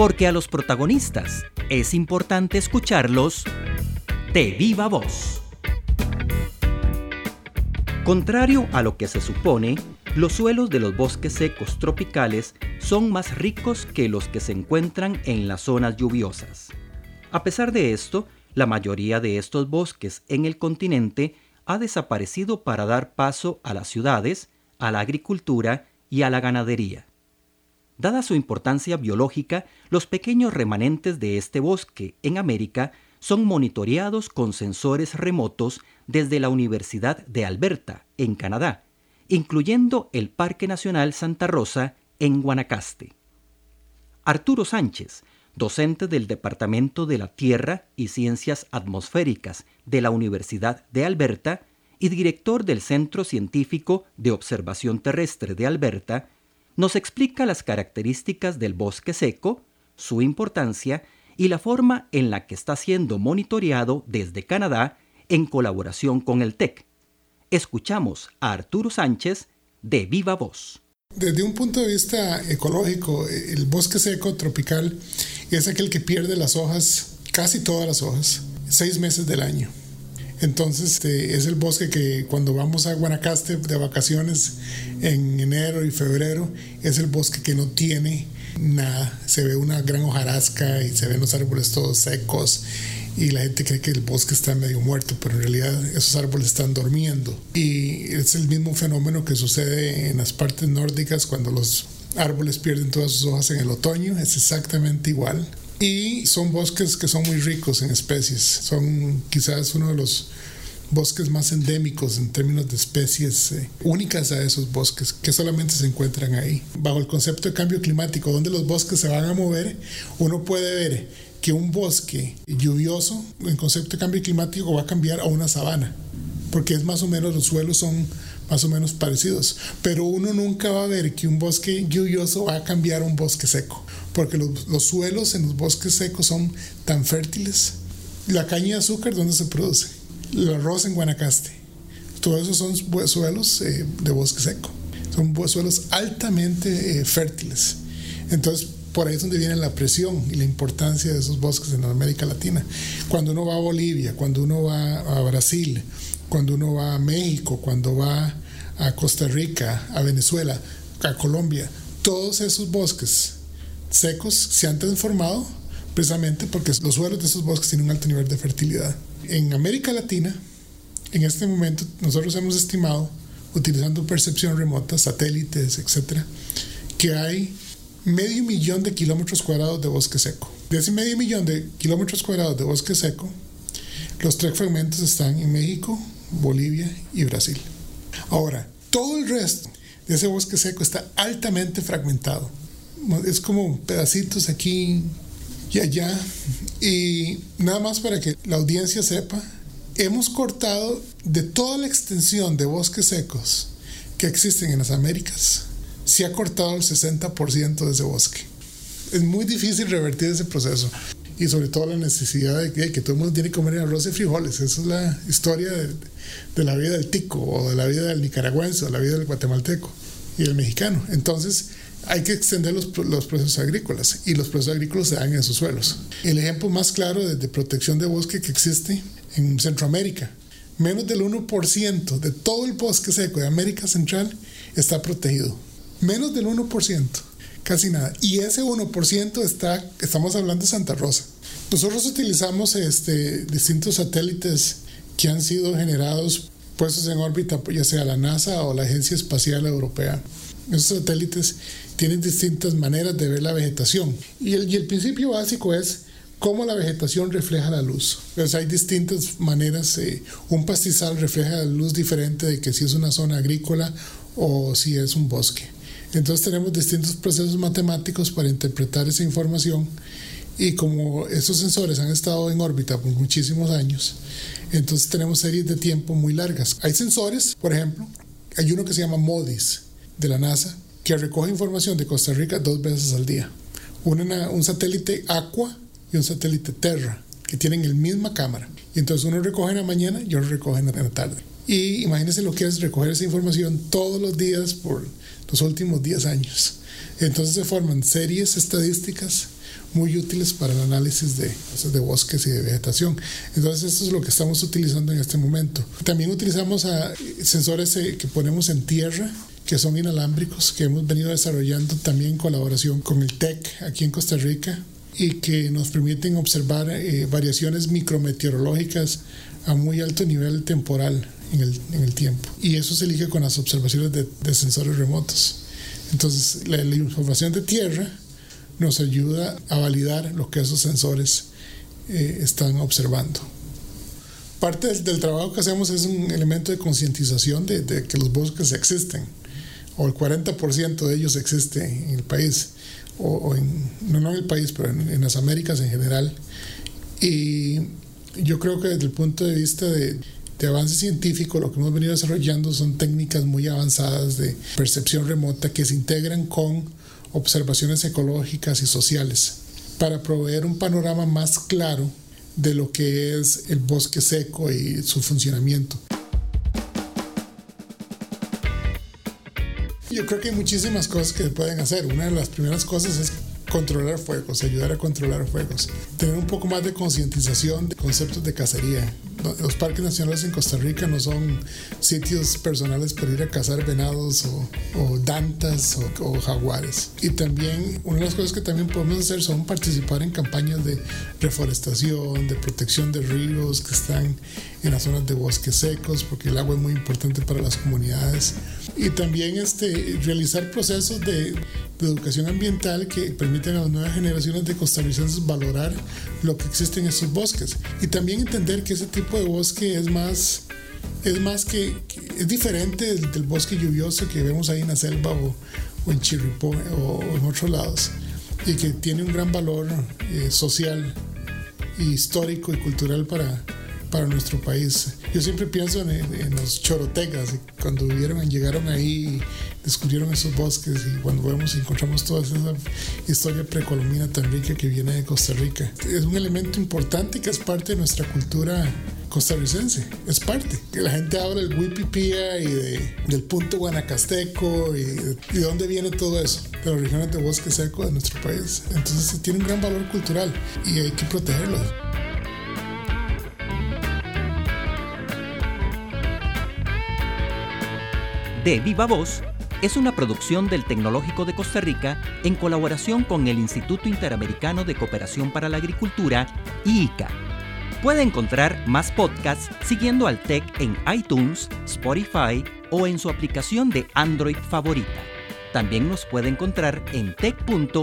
porque a los protagonistas es importante escucharlos de viva voz. Contrario a lo que se supone, los suelos de los bosques secos tropicales son más ricos que los que se encuentran en las zonas lluviosas. A pesar de esto, la mayoría de estos bosques en el continente ha desaparecido para dar paso a las ciudades, a la agricultura y a la ganadería. Dada su importancia biológica, los pequeños remanentes de este bosque en América son monitoreados con sensores remotos desde la Universidad de Alberta, en Canadá, incluyendo el Parque Nacional Santa Rosa en Guanacaste. Arturo Sánchez, docente del Departamento de la Tierra y Ciencias Atmosféricas de la Universidad de Alberta y director del Centro Científico de Observación Terrestre de Alberta, nos explica las características del bosque seco, su importancia y la forma en la que está siendo monitoreado desde Canadá en colaboración con el TEC. Escuchamos a Arturo Sánchez de Viva Voz. Desde un punto de vista ecológico, el bosque seco tropical es aquel que pierde las hojas, casi todas las hojas, seis meses del año. Entonces este, es el bosque que cuando vamos a Guanacaste de vacaciones en enero y febrero, es el bosque que no tiene nada. Se ve una gran hojarasca y se ven los árboles todos secos y la gente cree que el bosque está medio muerto, pero en realidad esos árboles están durmiendo. Y es el mismo fenómeno que sucede en las partes nórdicas cuando los árboles pierden todas sus hojas en el otoño, es exactamente igual. Y son bosques que son muy ricos en especies, son quizás uno de los bosques más endémicos en términos de especies eh, únicas a esos bosques que solamente se encuentran ahí. Bajo el concepto de cambio climático, donde los bosques se van a mover, uno puede ver que un bosque lluvioso, en concepto de cambio climático, va a cambiar a una sabana, porque es más o menos los suelos son más o menos parecidos. Pero uno nunca va a ver que un bosque lluvioso va a cambiar a un bosque seco, porque los, los suelos en los bosques secos son tan fértiles. La caña de azúcar, ¿dónde se produce? El arroz en Guanacaste. Todos esos son suelos eh, de bosque seco. Son suelos altamente eh, fértiles. Entonces, por ahí es donde viene la presión y la importancia de esos bosques en América Latina. Cuando uno va a Bolivia, cuando uno va a Brasil, cuando uno va a México, cuando va a Costa Rica, a Venezuela, a Colombia, todos esos bosques secos se han transformado precisamente porque los suelos de esos bosques tienen un alto nivel de fertilidad. En América Latina, en este momento, nosotros hemos estimado, utilizando percepción remota, satélites, etcétera, que hay medio millón de kilómetros cuadrados de bosque seco. De ese medio millón de kilómetros cuadrados de bosque seco, los tres fragmentos están en México, Bolivia y Brasil. Ahora, todo el resto de ese bosque seco está altamente fragmentado. Es como pedacitos aquí y allá. Y nada más para que la audiencia sepa, hemos cortado de toda la extensión de bosques secos que existen en las Américas, se ha cortado el 60% de ese bosque. Es muy difícil revertir ese proceso y sobre todo la necesidad de que, todo el mundo tiene que comer arroz y frijoles. Esa es la historia de, la vida del tico o de la vida del nicaragüense o de la vida del guatemalteco y del mexicano. Entonces hay que extender los, los, procesos agrícolas y los procesos agrícolas se dan en esos suelos. El ejemplo más claro de, de protección de bosque que existe en Centroamérica, menos del 1% de todo el bosque seco de América Central está protegido. Menos del 1% casi nada. Y ese 1% está, estamos hablando de Santa Rosa. Nosotros utilizamos este, distintos satélites que han sido generados, puestos en órbita, ya sea la NASA o la Agencia Espacial Europea. Esos satélites tienen distintas maneras de ver la vegetación. Y el, y el principio básico es cómo la vegetación refleja la luz. Pues hay distintas maneras. Eh, un pastizal refleja la luz diferente de que si es una zona agrícola o si es un bosque. Entonces tenemos distintos procesos matemáticos para interpretar esa información y como estos sensores han estado en órbita por muchísimos años, entonces tenemos series de tiempo muy largas. Hay sensores, por ejemplo, hay uno que se llama MODIS de la NASA, que recoge información de Costa Rica dos veces al día. un satélite Aqua y un satélite Terra, que tienen la misma cámara. Y entonces uno recoge en la mañana y otro recoge en la tarde. Y imagínense lo que es recoger esa información todos los días por los últimos 10 años. Entonces se forman series estadísticas muy útiles para el análisis de, de bosques y de vegetación. Entonces, esto es lo que estamos utilizando en este momento. También utilizamos sensores eh, que ponemos en tierra que son inalámbricos, que hemos venido desarrollando también en colaboración con el TEC aquí en Costa Rica y que nos permiten observar eh, variaciones micrometeorológicas a muy alto nivel temporal en el, en el, tiempo. Y eso se liga con las observaciones de, de sensores remotos. Entonces, la, la, información de tierra nos ayuda a validar lo que esos sensores eh, están observando. Parte del, del, trabajo que hacemos es un elemento de concientización de, de, que los bosques existen, o el 40% de ellos existe en el país, o, en, no, en el país, pero en, en las Américas en general. Y yo creo que desde el punto de vista de, de avance científico, lo que hemos venido desarrollando son técnicas muy avanzadas de percepción remota que se integran con observaciones ecológicas y sociales para proveer un panorama más claro de lo que es el bosque seco y su funcionamiento. Yo creo que hay muchísimas cosas que pueden hacer. Una de las primeras cosas es controlar fuegos, ayudar a controlar fuegos, tener un poco más de concientización de conceptos de cacería. Los parques nacionales en Costa Rica no son sitios personales para ir a cazar venados o, dantas o, jaguares. Y también una de las cosas que también podemos hacer son participar en campañas de reforestación, de protección de ríos que están en las zonas de bosques secos, porque el agua es muy importante para las comunidades. Y también este, realizar procesos de, educación ambiental que permiten a las nuevas generaciones de costarricenses valorar lo que existe en esos bosques y también entender que ese tipo de bosque es más es más que, que es diferente del, del, bosque lluvioso que vemos ahí en la selva o, o en Chirripó o, en otros lados y que tiene un gran valor eh, social histórico y cultural para, para nuestro país. Yo siempre pienso en, en, los chorotecas, cuando vivieron, llegaron ahí, descubrieron esos bosques y cuando vemos encontramos toda esa historia precolombina tan rica que viene de Costa Rica. Es un elemento importante que es parte de nuestra cultura costarricense, es parte. Que la gente habla del Wipipía y de, del punto guanacasteco y de, y de dónde viene todo eso, de las regiones de bosque seco de nuestro país. Entonces tiene un gran valor cultural y hay que protegerlo. De Viva Voz es una producción del Tecnológico de Costa Rica en colaboración con el Instituto Interamericano de Cooperación para la Agricultura, IICA. Puede encontrar más podcasts siguiendo al TEC en iTunes, Spotify o en su aplicación de Android favorita. También nos puede encontrar en tech.ac.cr.